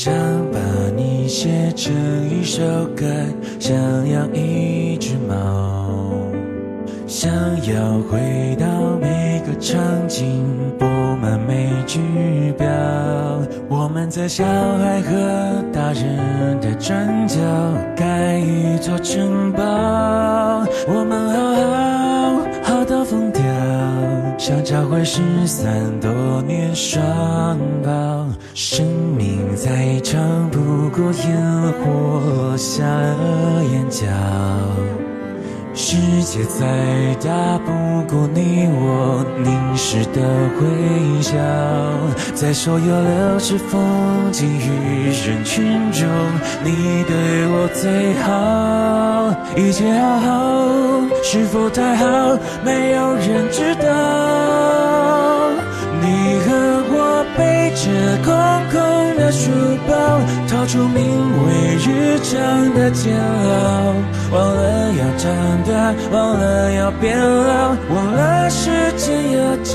想把你写成一首歌，想养一只猫，想要回到每个场景，布满每句表。我们在小孩和大人的转角盖一座城堡，我们好，像找回失散多年双胞。生命再长不过烟火落下了眼角。世界再大不过你我凝视的微笑，在所有流逝风景与人群中，你对我最好，一切好好，是否太好，没有人知道。你和我背着空空的书包，逃出名为日常的煎熬，忘了要长大，忘了要变老，忘了时间有脚。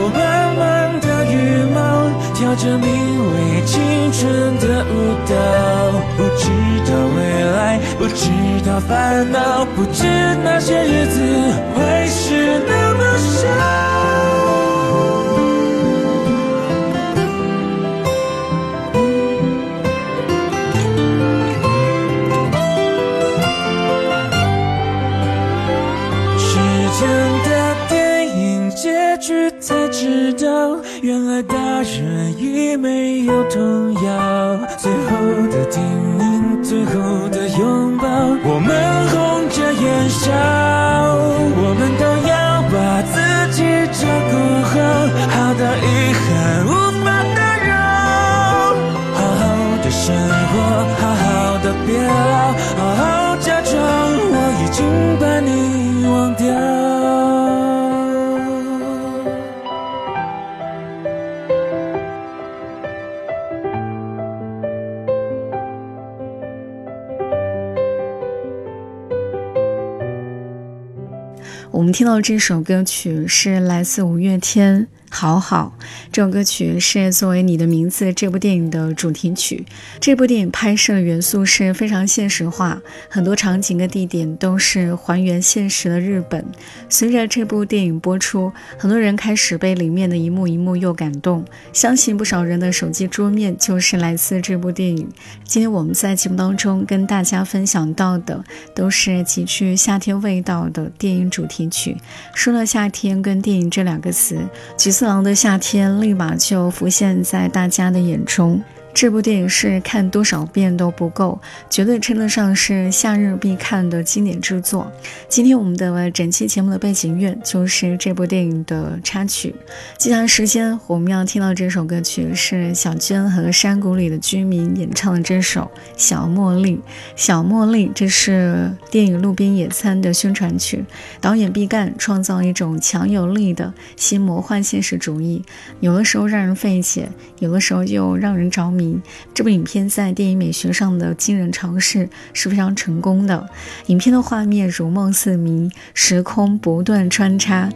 跳着名为青春的舞蹈，不知道未来，不知道烦恼，不知那些日子会是那么少。大人已没有童谣。最后的叮咛，最后的拥抱，我们红着眼笑，我们都要把自己照顾好，好到遗憾无法打扰。好好的生活，好好的变老，们听到这首歌曲是来自五月天。好好，这首歌曲是作为《你的名字》这部电影的主题曲。这部电影拍摄的元素是非常现实化，很多场景跟地点都是还原现实的日本。随着这部电影播出，很多人开始被里面的一幕一幕又感动。相信不少人的手机桌面就是来自这部电影。今天我们在节目当中跟大家分享到的，都是极具夏天味道的电影主题曲。说到夏天跟电影这两个词，橘次郎的夏天立马就浮现在大家的眼中。这部电影是看多少遍都不够，绝对称得上是夏日必看的经典之作。今天我们的整期节目的背景乐就是这部电影的插曲。接下来时间我们要听到这首歌曲是小娟和山谷里的居民演唱的这首《小茉莉》。小茉莉，这是电影《路边野餐》的宣传曲。导演毕赣创造一种强有力的新魔幻现实主义，有的时候让人费解，有的时候又让人着迷。这部影片在电影美学上的惊人尝试是非常成功的。影片的画面如梦似迷，时空不断穿插。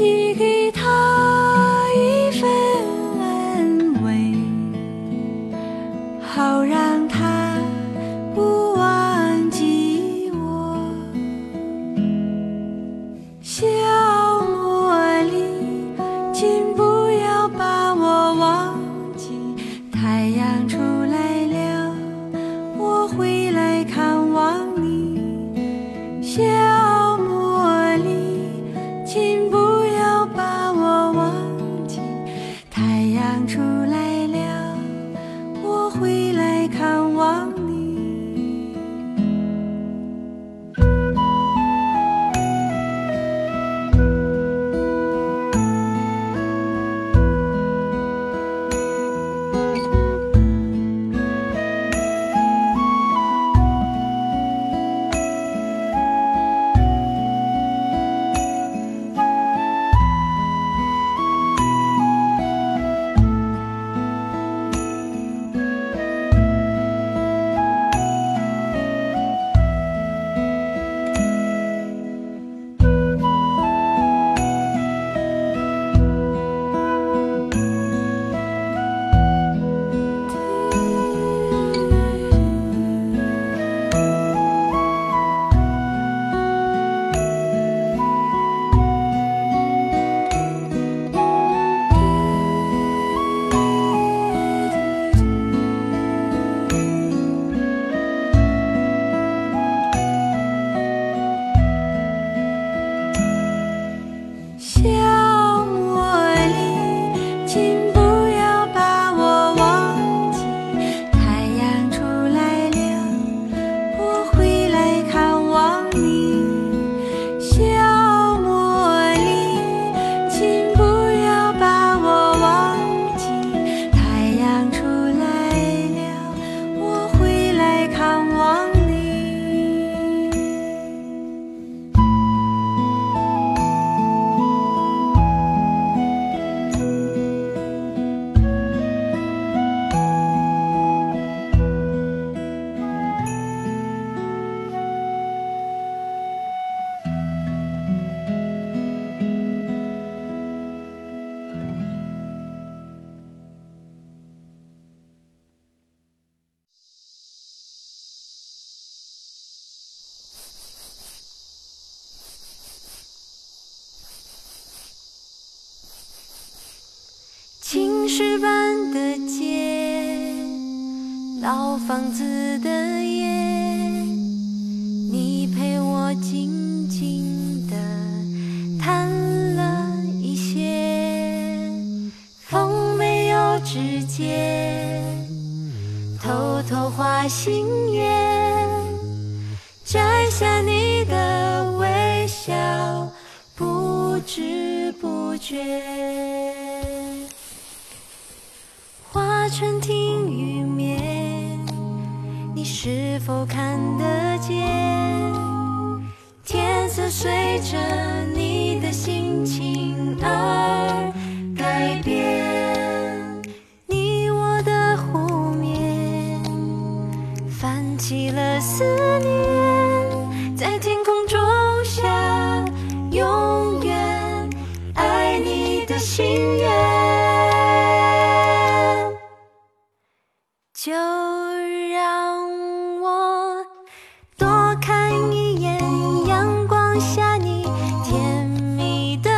寄给石板的街，老房子的夜，你陪我静静地谈了一些，风没有指尖，偷偷画心愿，摘下你的微笑，不知不觉。否看得见？天色随着你的心情而改变。你我的湖面，泛起了思念，在天空中下永远爱你的心愿。下你甜蜜的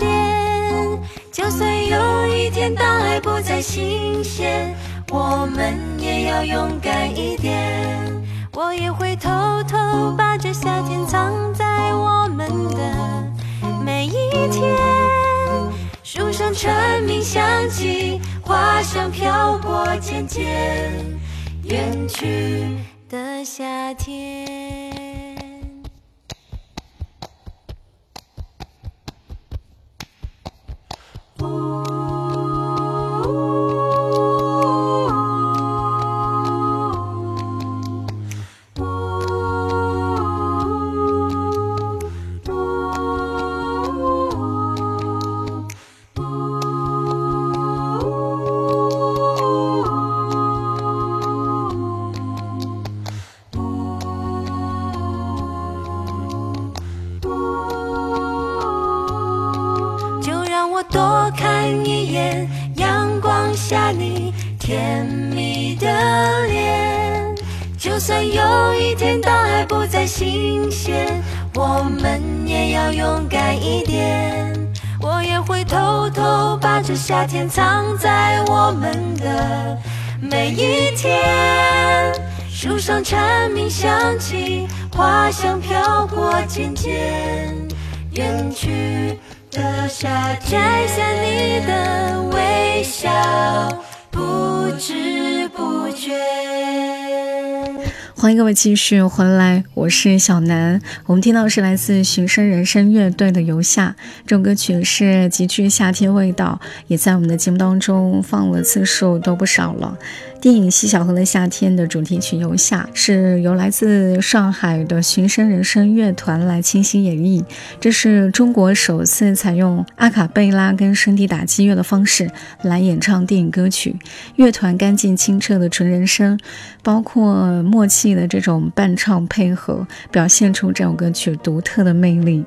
脸。就算有一天大海不再新鲜，我们也要勇敢一点。我也会偷偷把这夏天藏在我们的每一天。树上蝉鸣响起，花香飘过渐渐远去的夏天。夏天藏在我们的每一天。树上蝉鸣响起，花香飘过渐渐远去的夏。摘下你的微笑，欢迎各位继续回来，我是小南。我们听到是来自寻声人生乐队的《游夏》这首歌曲，是极具夏天味道，也在我们的节目当中放了次数都不少了。电影《西小河的夏天》的主题曲《游夏》是由来自上海的寻声人声乐团来倾心演绎，这是中国首次采用阿卡贝拉跟声地打击乐的方式来演唱电影歌曲。乐团干净清澈的纯人声，包括默契的这种伴唱配合，表现出这首歌曲独特的魅力。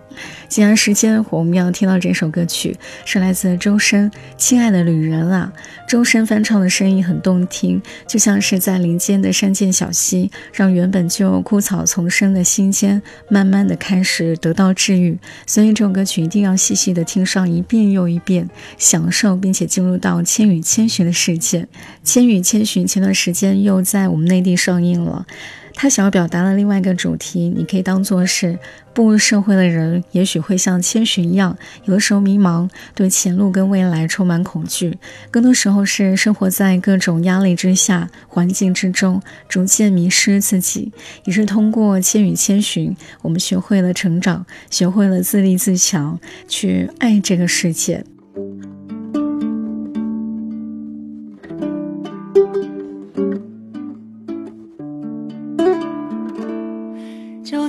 接下来时间我们要听到这首歌曲是来自周深《亲爱的旅人》啊，周深翻唱的声音很动听。就像是在林间的山涧小溪，让原本就枯草丛生的心间，慢慢的开始得到治愈。所以这首歌曲一定要细细的听上一遍又一遍，享受并且进入到《千与千寻》的世界。《千与千寻》前段时间又在我们内地上映了。他想要表达的另外一个主题，你可以当做是步入社会的人，也许会像千寻一样，有的时候迷茫，对前路跟未来充满恐惧，更多时候是生活在各种压力之下、环境之中，逐渐迷失自己。也是通过千与千寻，我们学会了成长，学会了自立自强，去爱这个世界。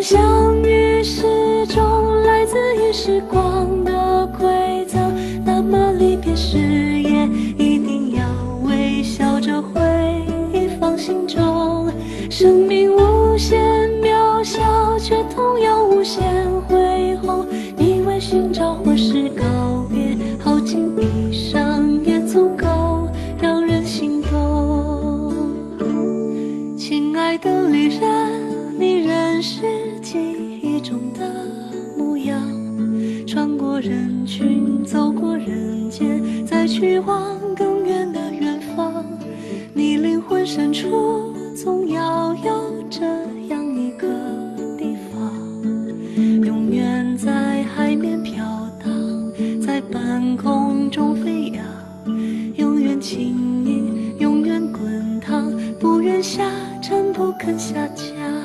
相遇是种来自于时光的馈赠不肯下降。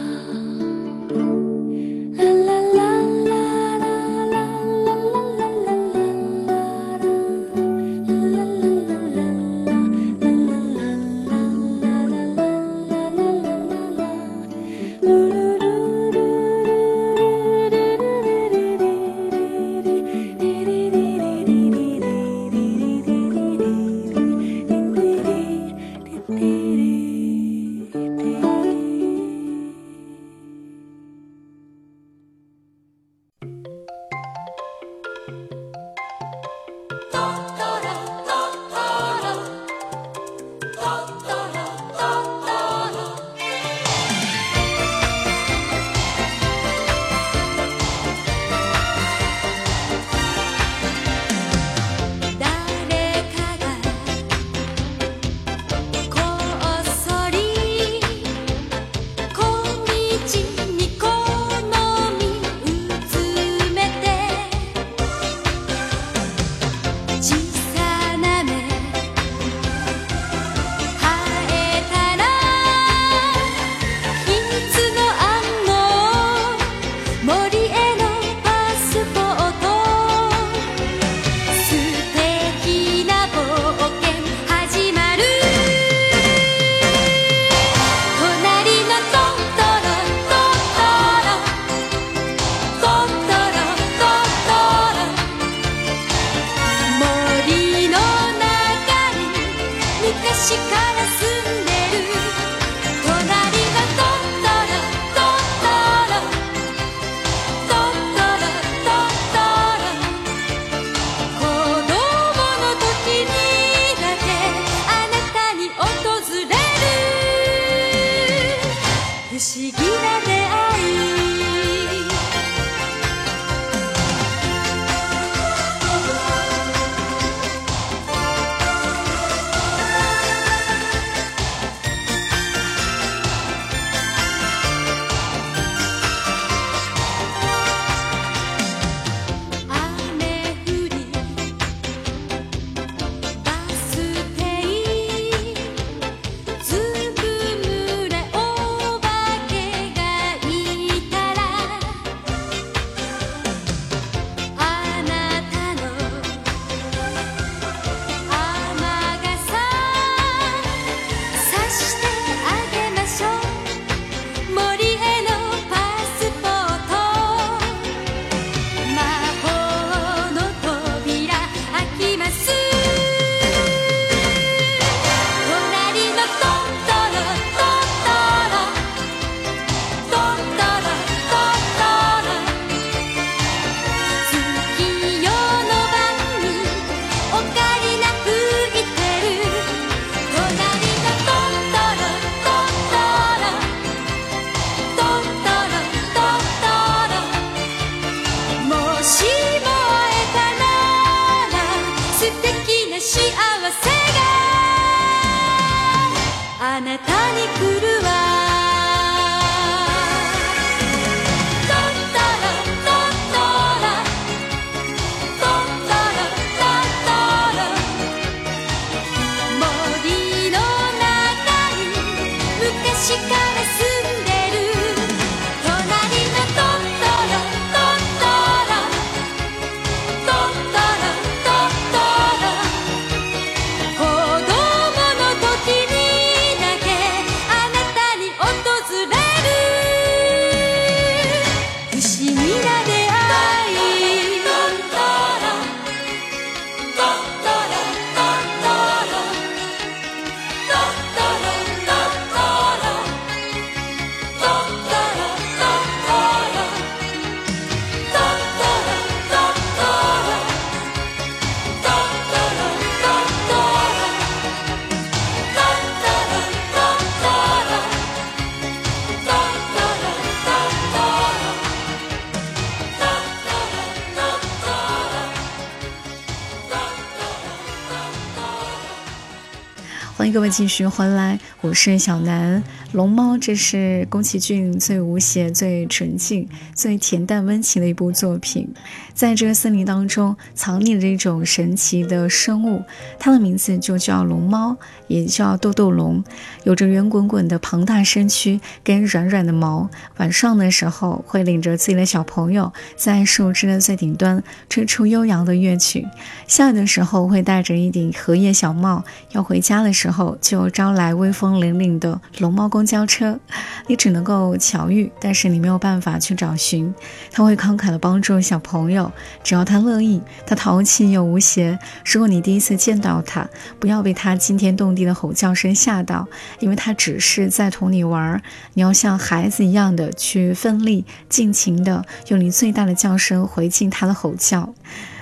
各位继续回来，我是小南。龙猫，这是宫崎骏最无邪、最纯净、最恬淡温情的一部作品。在这个森林当中，藏匿着一种神奇的生物，它的名字就叫龙猫，也叫豆豆龙，有着圆滚滚的庞大身躯跟软软的毛。晚上的时候，会领着自己的小朋友在树枝的最顶端吹出悠扬的乐曲。下雨的时候，会戴着一顶荷叶小帽。要回家的时候，就招来威风凛凛的龙猫公公交车。你只能够巧遇，但是你没有办法去找寻。他会慷慨的帮助小朋友，只要他乐意。他淘气又无邪。如果你第一次见到他，不要被他惊天动地的吼叫声吓到，因为他只是在同你玩儿。你要像孩子一样的去奋力、尽情的用你最大的叫声回敬他的吼叫。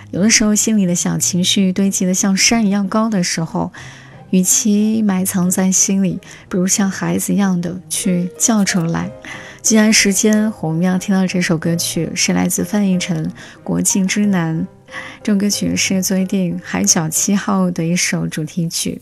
有的时候，心里的小情绪堆积的像山一样高的时候。与其埋藏在心里，不如像孩子一样的去叫出来。既然时间，我们要听到这首歌曲是来自范逸臣《国境之南》。这首歌曲是作为电影《海角七号》的一首主题曲。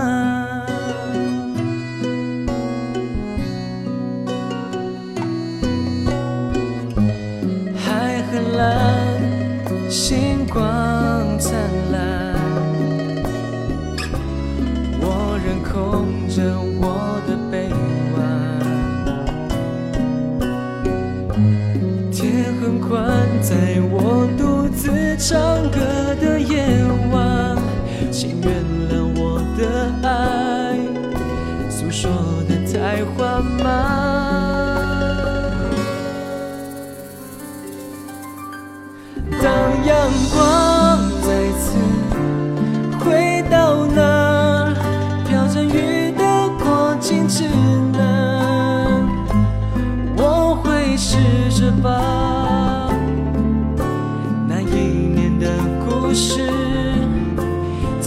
星光灿烂，我仍空着我的臂弯。天很宽，在我独自唱歌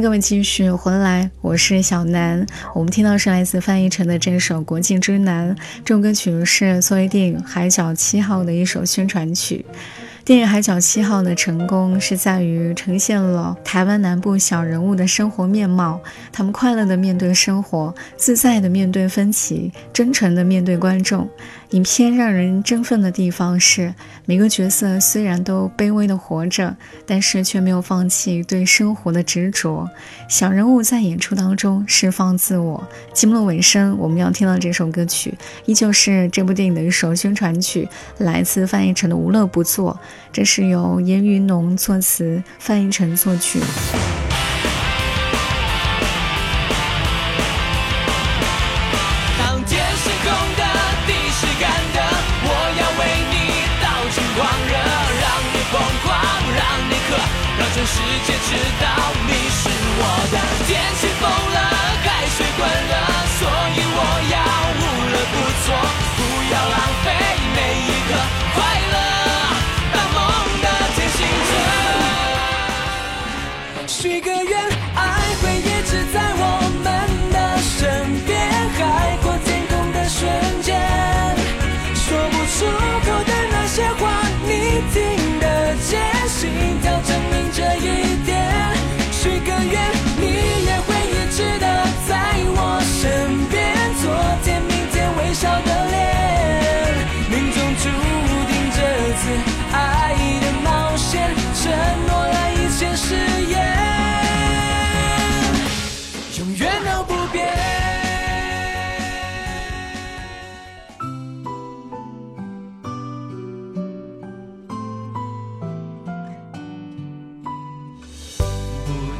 各位继续回来，我是小南。我们听到是来自范逸臣的这首《国境之南》，这首歌曲是作为电影《海角七号》的一首宣传曲。电影《海角七号》的成功是在于呈现了台湾南部小人物的生活面貌，他们快乐的面对生活，自在的面对分歧，真诚的面对观众。影片让人振奋的地方是，每个角色虽然都卑微的活着，但是却没有放弃对生活的执着。小人物在演出当中释放自我。节目的尾声，我们要听到这首歌曲，依旧是这部电影的一首宣传曲，来自范逸臣的《无乐不作》，这是由严云农作词，范逸臣作曲。谁知道。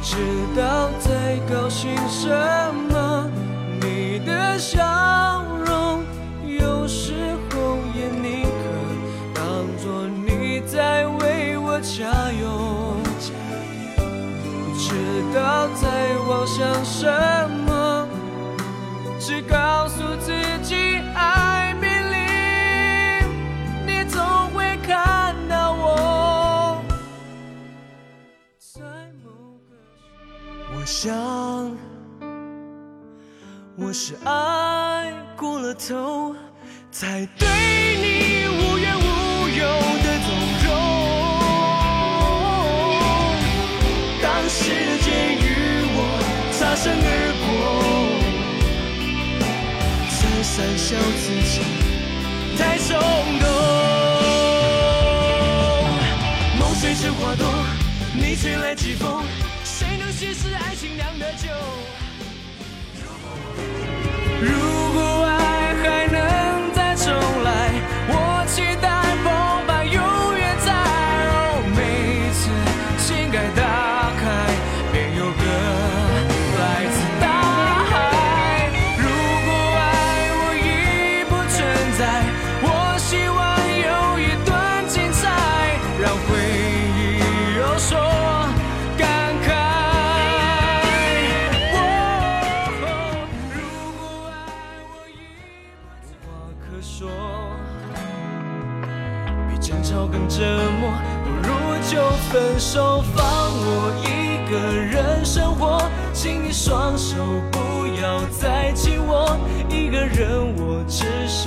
知道在高兴什么？你的笑容，有时候也宁可当作你在为我加油。不知道在妄想什么，只告想。我是爱过了头，才对你无怨无尤的纵容。当时间与我擦身而过，才讪笑自己太冲动。梦碎成花朵，你吹来季风，谁能稀释爱情酿的酒？如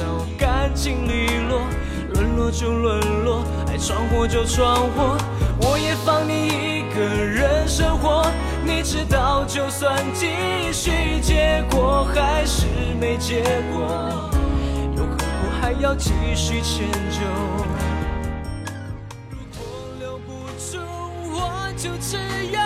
少干净利落。沦落就沦落，爱闯祸就闯祸，我也放你一个人生活。你知道，就算继续，结果还是没结果，又何苦还要继续迁就？如果留不住，我就只有